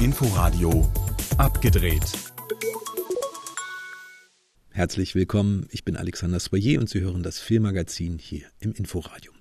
Inforadio abgedreht. Herzlich willkommen, ich bin Alexander Soyer und Sie hören das Filmmagazin hier im Inforadio.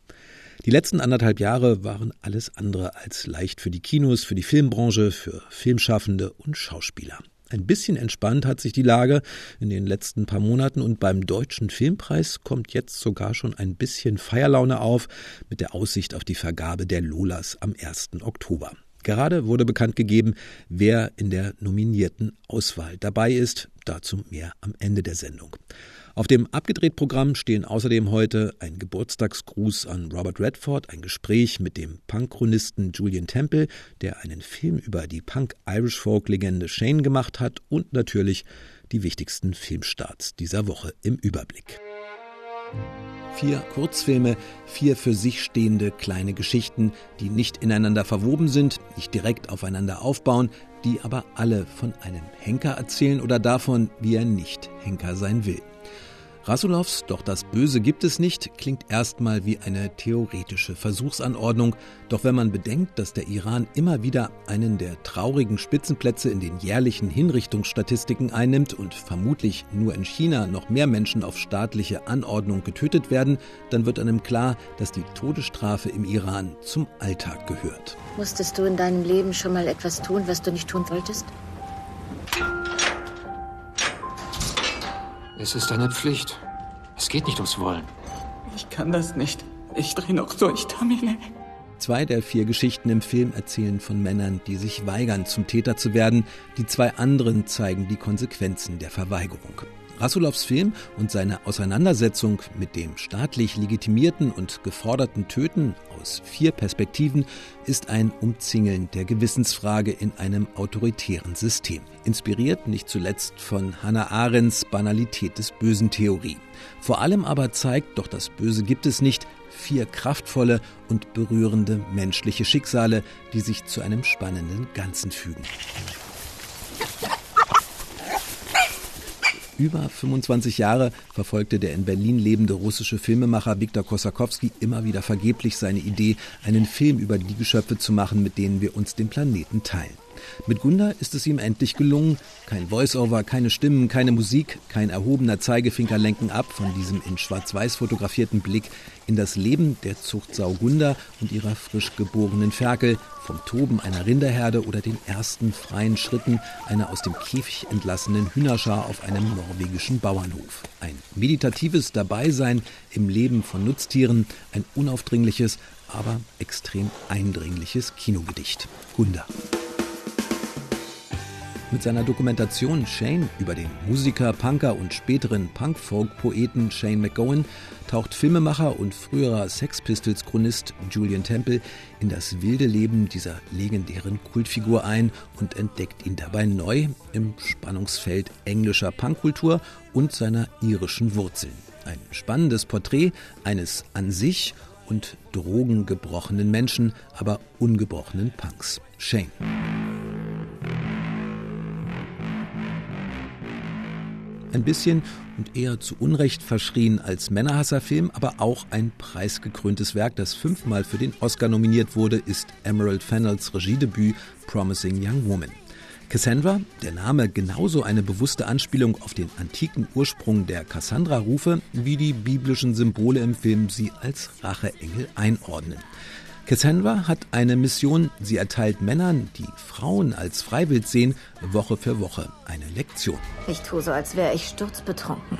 Die letzten anderthalb Jahre waren alles andere als leicht für die Kinos, für die Filmbranche, für Filmschaffende und Schauspieler. Ein bisschen entspannt hat sich die Lage in den letzten paar Monaten und beim Deutschen Filmpreis kommt jetzt sogar schon ein bisschen Feierlaune auf mit der Aussicht auf die Vergabe der Lolas am 1. Oktober. Gerade wurde bekannt gegeben, wer in der nominierten Auswahl dabei ist. Dazu mehr am Ende der Sendung. Auf dem Abgedreht-Programm stehen außerdem heute ein Geburtstagsgruß an Robert Redford, ein Gespräch mit dem Punkchronisten Julian Temple, der einen Film über die Punk-Irish-Folk-Legende Shane gemacht hat und natürlich die wichtigsten Filmstarts dieser Woche im Überblick. Vier Kurzfilme, vier für sich stehende kleine Geschichten, die nicht ineinander verwoben sind, nicht direkt aufeinander aufbauen, die aber alle von einem Henker erzählen oder davon, wie er nicht Henker sein will. Rasulovs Doch das Böse gibt es nicht klingt erstmal wie eine theoretische Versuchsanordnung, doch wenn man bedenkt, dass der Iran immer wieder einen der traurigen Spitzenplätze in den jährlichen Hinrichtungsstatistiken einnimmt und vermutlich nur in China noch mehr Menschen auf staatliche Anordnung getötet werden, dann wird einem klar, dass die Todesstrafe im Iran zum Alltag gehört. Musstest du in deinem Leben schon mal etwas tun, was du nicht tun wolltest? Es ist eine Pflicht. Es geht nicht ums Wollen. Ich kann das nicht. Ich drehe noch durch, Tamine. Zwei der vier Geschichten im Film erzählen von Männern, die sich weigern, zum Täter zu werden. Die zwei anderen zeigen die Konsequenzen der Verweigerung. Rasulovs Film und seine Auseinandersetzung mit dem staatlich legitimierten und geforderten Töten aus vier Perspektiven ist ein Umzingeln der Gewissensfrage in einem autoritären System. Inspiriert nicht zuletzt von Hannah Arendts Banalität des Bösen Theorie. Vor allem aber zeigt, doch das Böse gibt es nicht, vier kraftvolle und berührende menschliche Schicksale, die sich zu einem spannenden Ganzen fügen. Über 25 Jahre verfolgte der in Berlin lebende russische Filmemacher Viktor Kosakowski immer wieder vergeblich seine Idee, einen Film über die Geschöpfe zu machen, mit denen wir uns den Planeten teilen. Mit Gunda ist es ihm endlich gelungen. Kein Voice-Over, keine Stimmen, keine Musik, kein erhobener Zeigefinger lenken ab von diesem in Schwarz-Weiß fotografierten Blick in das Leben der Zuchtsau Gunda und ihrer frisch geborenen Ferkel, vom Toben einer Rinderherde oder den ersten freien Schritten einer aus dem Käfig entlassenen Hühnerschar auf einem norwegischen Bauernhof. Ein meditatives Dabeisein im Leben von Nutztieren, ein unaufdringliches, aber extrem eindringliches Kinogedicht. Gunda. Mit seiner Dokumentation Shane über den Musiker, Punker und späteren Punk-Folk-Poeten Shane McGowan taucht Filmemacher und früherer Sex Pistols-Chronist Julian Temple in das wilde Leben dieser legendären Kultfigur ein und entdeckt ihn dabei neu im Spannungsfeld englischer Punkkultur und seiner irischen Wurzeln. Ein spannendes Porträt eines an sich und drogengebrochenen Menschen, aber ungebrochenen Punks. Shane. Ein bisschen und eher zu Unrecht verschrien als Männerhasserfilm, aber auch ein preisgekröntes Werk, das fünfmal für den Oscar nominiert wurde, ist Emerald Fennells Regiedebüt Promising Young Woman. Cassandra, der Name genauso eine bewusste Anspielung auf den antiken Ursprung der Cassandra-Rufe, wie die biblischen Symbole im Film sie als Racheengel einordnen. Cassandra hat eine Mission. Sie erteilt Männern, die Frauen als Freiwild sehen, Woche für Woche eine Lektion. Ich tue so, als wäre ich sturzbetrunken.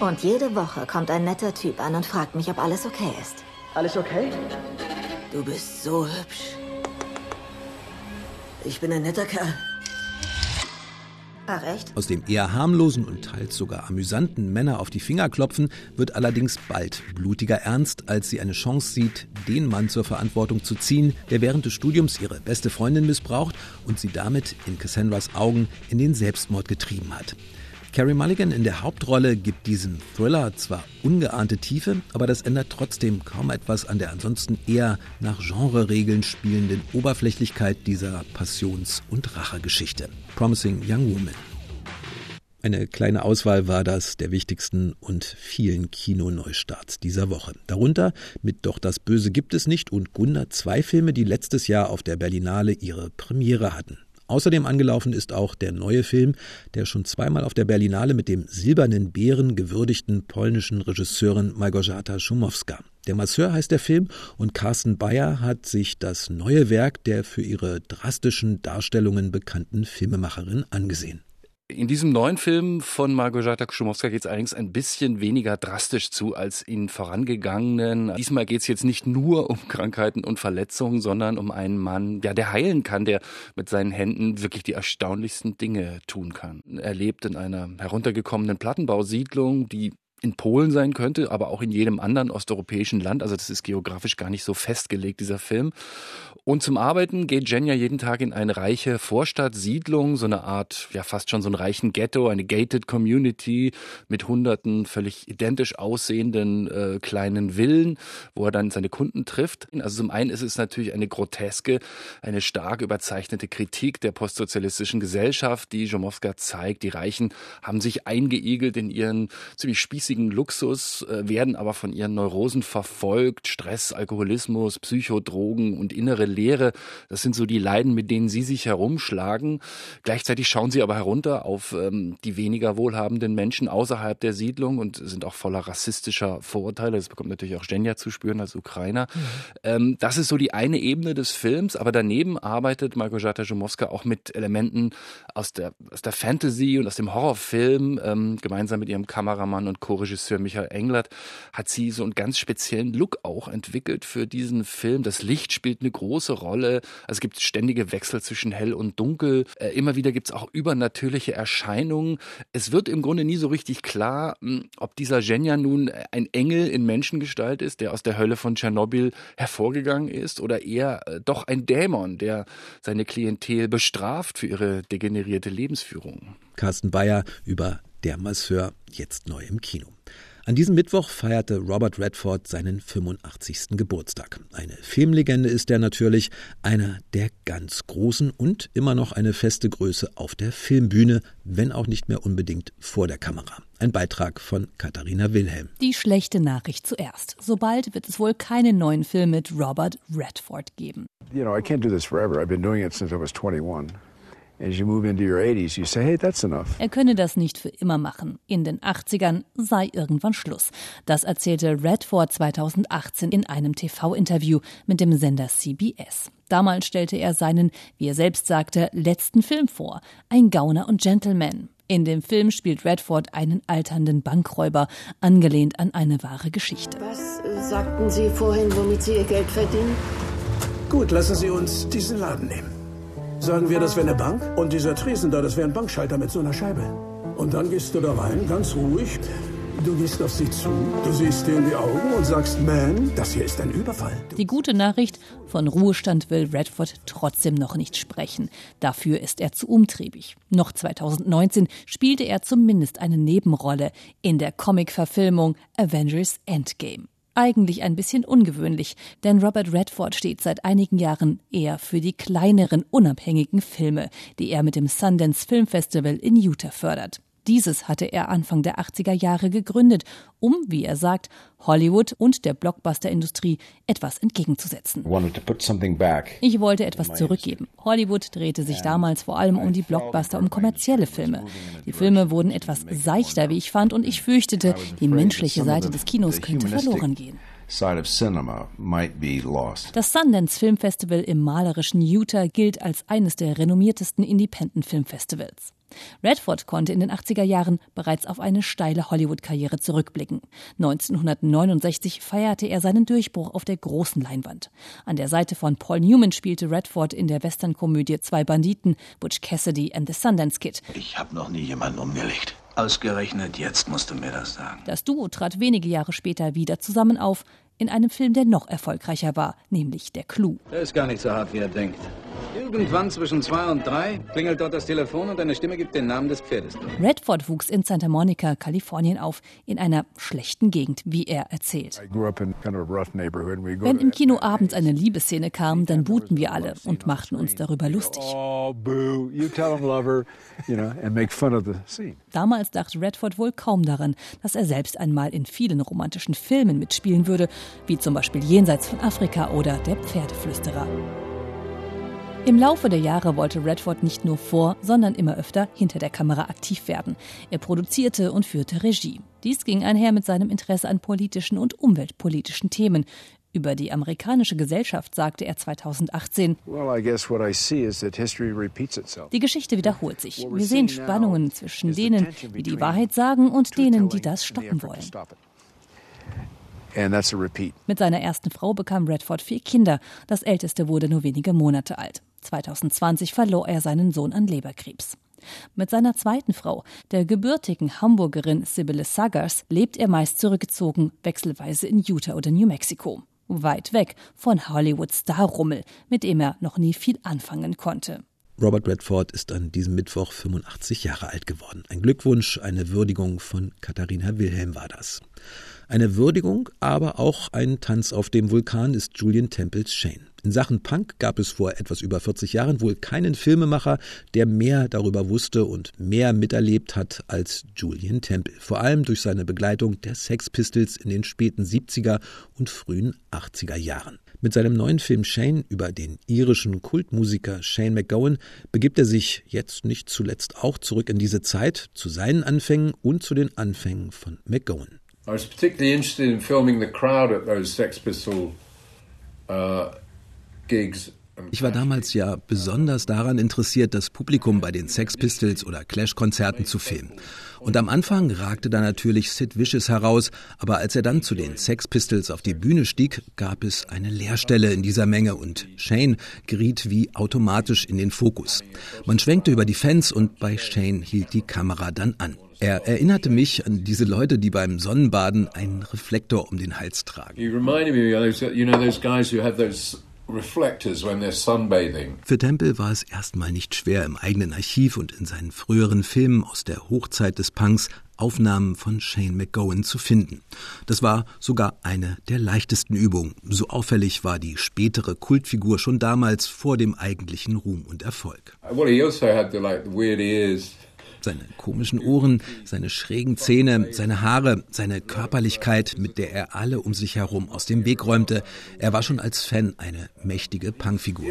Und jede Woche kommt ein netter Typ an und fragt mich, ob alles okay ist. Alles okay? Du bist so hübsch. Ich bin ein netter Kerl. Ach echt? Aus dem eher harmlosen und teils sogar amüsanten Männer auf die Finger klopfen wird allerdings bald blutiger Ernst, als sie eine Chance sieht, den Mann zur Verantwortung zu ziehen, der während des Studiums ihre beste Freundin missbraucht und sie damit in Cassandras Augen in den Selbstmord getrieben hat. Carrie Mulligan in der Hauptrolle gibt diesem Thriller zwar ungeahnte Tiefe, aber das ändert trotzdem kaum etwas an der ansonsten eher nach Genreregeln spielenden Oberflächlichkeit dieser Passions- und Rachegeschichte. Promising Young Woman. Eine kleine Auswahl war das der wichtigsten und vielen Kinoneustarts dieser Woche. Darunter mit Doch das Böse gibt es nicht und Gunda zwei Filme, die letztes Jahr auf der Berlinale ihre Premiere hatten. Außerdem angelaufen ist auch der neue Film der schon zweimal auf der Berlinale mit dem Silbernen Bären gewürdigten polnischen Regisseurin Małgorzata Szumowska. Der Masseur heißt der Film und Carsten Bayer hat sich das neue Werk der für ihre drastischen Darstellungen bekannten Filmemacherin angesehen. In diesem neuen Film von Margojata Kschumowska geht es allerdings ein bisschen weniger drastisch zu als in vorangegangenen. Diesmal geht es jetzt nicht nur um Krankheiten und Verletzungen, sondern um einen Mann, ja, der heilen kann, der mit seinen Händen wirklich die erstaunlichsten Dinge tun kann. Er lebt in einer heruntergekommenen Plattenbausiedlung, die in Polen sein könnte, aber auch in jedem anderen osteuropäischen Land. Also das ist geografisch gar nicht so festgelegt, dieser Film. Und zum Arbeiten geht Jenja jeden Tag in eine reiche Vorstadtsiedlung, so eine Art, ja fast schon so einen reichen Ghetto, eine gated Community mit hunderten völlig identisch aussehenden äh, kleinen Villen, wo er dann seine Kunden trifft. Also zum einen ist es natürlich eine groteske, eine stark überzeichnete Kritik der postsozialistischen Gesellschaft, die Jomowska zeigt. Die Reichen haben sich eingeigelt in ihren ziemlich spießigen Luxus, äh, werden aber von ihren Neurosen verfolgt. Stress, Alkoholismus, Psychodrogen und innere Leere. Das sind so die Leiden, mit denen sie sich herumschlagen. Gleichzeitig schauen sie aber herunter auf ähm, die weniger wohlhabenden Menschen außerhalb der Siedlung und sind auch voller rassistischer Vorurteile. Das bekommt natürlich auch Jenja zu spüren als Ukrainer. Mhm. Ähm, das ist so die eine Ebene des Films, aber daneben arbeitet Margojata Jomowska auch mit Elementen aus der, aus der Fantasy und aus dem Horrorfilm. Ähm, gemeinsam mit ihrem Kameramann und Co-Regisseur Michael Englert hat sie so einen ganz speziellen Look auch entwickelt für diesen Film. Das Licht spielt eine große Rolle. Also es gibt ständige Wechsel zwischen hell und dunkel. Äh, immer wieder gibt es auch übernatürliche Erscheinungen. Es wird im Grunde nie so richtig klar, hm, ob dieser Genja nun ein Engel in Menschengestalt ist, der aus der Hölle von Tschernobyl hervorgegangen ist, oder eher äh, doch ein Dämon, der seine Klientel bestraft für ihre degenerierte Lebensführung. Carsten Bayer über Der Masseur, jetzt neu im Kino. An diesem Mittwoch feierte Robert Redford seinen 85. Geburtstag. Eine Filmlegende ist er natürlich, einer der ganz großen und immer noch eine feste Größe auf der Filmbühne, wenn auch nicht mehr unbedingt vor der Kamera. Ein Beitrag von Katharina Wilhelm. Die schlechte Nachricht zuerst. Sobald wird es wohl keinen neuen Film mit Robert Redford geben. You know, I can't do this forever. I've been doing it since I was 21. Er könne das nicht für immer machen. In den 80ern sei irgendwann Schluss. Das erzählte Redford 2018 in einem TV-Interview mit dem Sender CBS. Damals stellte er seinen, wie er selbst sagte, letzten Film vor. Ein Gauner und Gentleman. In dem Film spielt Redford einen alternden Bankräuber, angelehnt an eine wahre Geschichte. Was äh, sagten Sie vorhin, womit Sie Ihr Geld verdienen? Gut, lassen Sie uns diesen Laden nehmen. Sagen wir, das wäre eine Bank und dieser Tresen da, das wäre ein Bankschalter mit so einer Scheibe. Und dann gehst du da rein, ganz ruhig. Du gehst auf sie zu, du siehst dir in die Augen und sagst, man, das hier ist ein Überfall. Die gute Nachricht, von Ruhestand will Redford trotzdem noch nicht sprechen. Dafür ist er zu umtriebig. Noch 2019 spielte er zumindest eine Nebenrolle in der Comic-Verfilmung Avengers Endgame. Eigentlich ein bisschen ungewöhnlich, denn Robert Redford steht seit einigen Jahren eher für die kleineren, unabhängigen Filme, die er mit dem Sundance Film Festival in Utah fördert. Dieses hatte er Anfang der 80er Jahre gegründet, um, wie er sagt, Hollywood und der Blockbuster-Industrie etwas entgegenzusetzen. Ich wollte etwas zurückgeben. Hollywood drehte sich damals vor allem um die Blockbuster, um kommerzielle Filme. Die Filme wurden etwas seichter, wie ich fand, und ich fürchtete, die menschliche Seite des Kinos könnte verloren gehen. Das Sundance Film Festival im malerischen Utah gilt als eines der renommiertesten Independent Film Festivals. Redford konnte in den 80er Jahren bereits auf eine steile Hollywood-Karriere zurückblicken. 1969 feierte er seinen Durchbruch auf der großen Leinwand. An der Seite von Paul Newman spielte Redford in der Westernkomödie Zwei Banditen, Butch Cassidy and the Sundance Kid. Ich habe noch nie jemanden umgelegt. Ausgerechnet jetzt musst du mir das sagen. Das Duo trat wenige Jahre später wieder zusammen auf, in einem Film, der noch erfolgreicher war, nämlich Der Clou. Er ist gar nicht so hart, wie er denkt. Irgendwann zwischen zwei und drei klingelt dort das Telefon und eine Stimme gibt den Namen des Pferdes. Redford wuchs in Santa Monica, Kalifornien auf, in einer schlechten Gegend, wie er erzählt. Wenn im Kino abends eine Liebesszene kam, dann buhten wir alle und machten uns darüber lustig. Damals dachte Redford wohl kaum daran, dass er selbst einmal in vielen romantischen Filmen mitspielen würde, wie zum Beispiel Jenseits von Afrika oder Der Pferdeflüsterer. Im Laufe der Jahre wollte Redford nicht nur vor, sondern immer öfter hinter der Kamera aktiv werden. Er produzierte und führte Regie. Dies ging einher mit seinem Interesse an politischen und umweltpolitischen Themen. Über die amerikanische Gesellschaft sagte er 2018, die Geschichte wiederholt sich. Wir sehen Spannungen zwischen denen, die die Wahrheit sagen und denen, die das stoppen wollen. Mit seiner ersten Frau bekam Redford vier Kinder. Das älteste wurde nur wenige Monate alt. 2020 verlor er seinen Sohn an Leberkrebs. Mit seiner zweiten Frau, der gebürtigen Hamburgerin Sibylle Saggers, lebt er meist zurückgezogen, wechselweise in Utah oder New Mexico. Weit weg von Hollywoods Starrummel, mit dem er noch nie viel anfangen konnte. Robert Redford ist an diesem Mittwoch 85 Jahre alt geworden. Ein Glückwunsch, eine Würdigung von Katharina Wilhelm war das. Eine Würdigung, aber auch ein Tanz auf dem Vulkan ist Julian Temples Shane. In Sachen Punk gab es vor etwas über 40 Jahren wohl keinen Filmemacher, der mehr darüber wusste und mehr miterlebt hat als Julian Temple. Vor allem durch seine Begleitung der Sex Pistols in den späten 70er und frühen 80er Jahren. Mit seinem neuen Film Shane über den irischen Kultmusiker Shane McGowan begibt er sich jetzt nicht zuletzt auch zurück in diese Zeit, zu seinen Anfängen und zu den Anfängen von McGowan. I was particularly interested in filming the crowd at those Sex Pistol uh, ich war damals ja besonders daran interessiert, das Publikum bei den Sex Pistols oder Clash-Konzerten zu filmen. Und am Anfang ragte da natürlich Sid Vicious heraus, aber als er dann zu den Sex Pistols auf die Bühne stieg, gab es eine Leerstelle in dieser Menge und Shane geriet wie automatisch in den Fokus. Man schwenkte über die Fans und bei Shane hielt die Kamera dann an. Er erinnerte mich an diese Leute, die beim Sonnenbaden einen Reflektor um den Hals tragen. You reminded me, you know, those guys who have those für Temple war es erstmal nicht schwer, im eigenen Archiv und in seinen früheren Filmen aus der Hochzeit des Punks Aufnahmen von Shane McGowan zu finden. Das war sogar eine der leichtesten Übungen. So auffällig war die spätere Kultfigur schon damals vor dem eigentlichen Ruhm und Erfolg. Well, he also had the, like, weird ears seine komischen Ohren, seine schrägen Zähne, seine Haare, seine Körperlichkeit, mit der er alle um sich herum aus dem Weg räumte. Er war schon als Fan eine mächtige Punkfigur.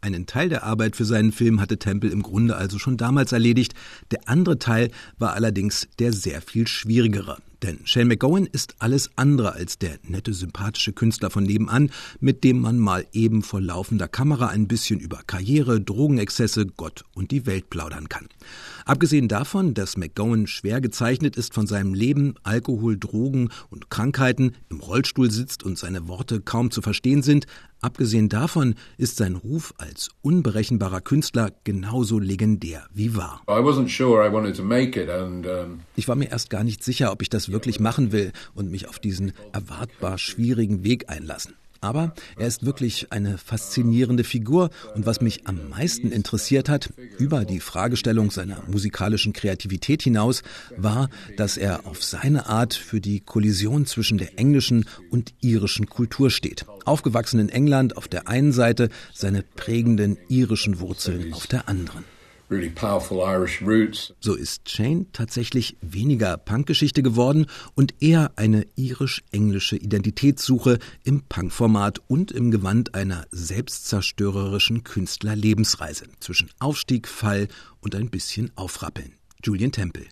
Einen Teil der Arbeit für seinen Film hatte Temple im Grunde also schon damals erledigt. Der andere Teil war allerdings der sehr viel schwierigere. Denn Shane McGowan ist alles andere als der nette, sympathische Künstler von nebenan, mit dem man mal eben vor laufender Kamera ein bisschen über Karriere, Drogenexzesse, Gott und die Welt plaudern kann. Abgesehen davon, dass McGowan schwer gezeichnet ist von seinem Leben, Alkohol, Drogen und Krankheiten, im Rollstuhl sitzt und seine Worte kaum zu verstehen sind, abgesehen davon ist sein Ruf als unberechenbarer Künstler genauso legendär wie wahr. Ich war mir erst gar nicht sicher, ob ich das wirklich machen will und mich auf diesen erwartbar schwierigen Weg einlassen. Aber er ist wirklich eine faszinierende Figur und was mich am meisten interessiert hat, über die Fragestellung seiner musikalischen Kreativität hinaus, war, dass er auf seine Art für die Kollision zwischen der englischen und irischen Kultur steht. Aufgewachsen in England auf der einen Seite, seine prägenden irischen Wurzeln auf der anderen. So ist Shane tatsächlich weniger Punkgeschichte geworden und eher eine irisch-englische Identitätssuche im Punkformat und im Gewand einer selbstzerstörerischen Künstlerlebensreise zwischen Aufstieg, Fall und ein bisschen Aufrappeln. Julian Temple.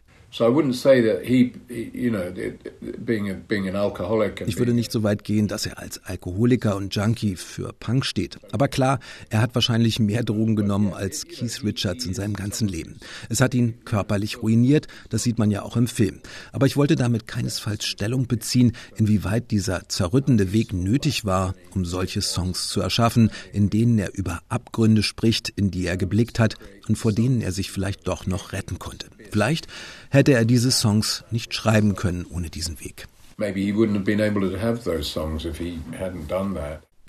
Ich würde nicht so weit gehen, dass er als Alkoholiker und Junkie für Punk steht. Aber klar, er hat wahrscheinlich mehr Drogen genommen als Keith Richards in seinem ganzen Leben. Es hat ihn körperlich ruiniert, das sieht man ja auch im Film. Aber ich wollte damit keinesfalls Stellung beziehen, inwieweit dieser zerrüttende Weg nötig war, um solche Songs zu erschaffen, in denen er über Abgründe spricht, in die er geblickt hat und vor denen er sich vielleicht doch noch retten konnte. Vielleicht hätte er diese Songs nicht schreiben können ohne diesen Weg.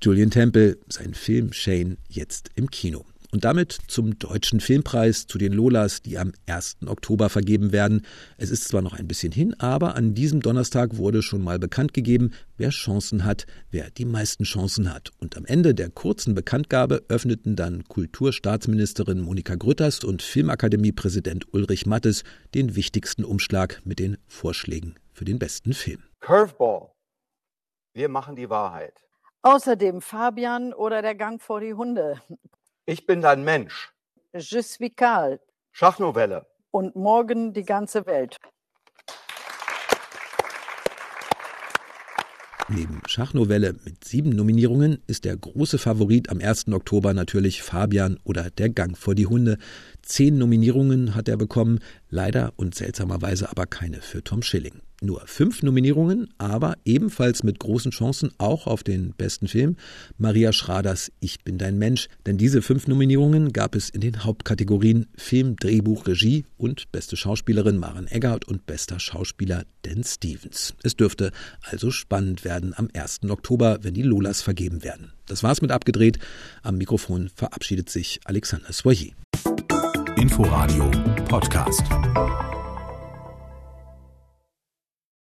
Julian Temple, sein Film Shane jetzt im Kino. Und damit zum Deutschen Filmpreis, zu den Lolas, die am 1. Oktober vergeben werden. Es ist zwar noch ein bisschen hin, aber an diesem Donnerstag wurde schon mal bekannt gegeben, wer Chancen hat, wer die meisten Chancen hat. Und am Ende der kurzen Bekanntgabe öffneten dann Kulturstaatsministerin Monika Grütters und Filmakademiepräsident Ulrich Mattes den wichtigsten Umschlag mit den Vorschlägen für den besten Film. Curveball. Wir machen die Wahrheit. Außerdem Fabian oder der Gang vor die Hunde. Ich bin dein Mensch. Je suis Karl. Schachnovelle. Und morgen die ganze Welt. Neben Schachnovelle mit sieben Nominierungen ist der große Favorit am 1. Oktober natürlich Fabian oder Der Gang vor die Hunde. Zehn Nominierungen hat er bekommen, leider und seltsamerweise aber keine für Tom Schilling. Nur fünf Nominierungen, aber ebenfalls mit großen Chancen auch auf den besten Film. Maria Schraders Ich bin dein Mensch. Denn diese fünf Nominierungen gab es in den Hauptkategorien Film, Drehbuch, Regie und beste Schauspielerin Maren Eggert und bester Schauspieler Dan Stevens. Es dürfte also spannend werden am 1. Oktober, wenn die Lolas vergeben werden. Das war's mit abgedreht. Am Mikrofon verabschiedet sich Alexander Soyer. Inforadio Podcast.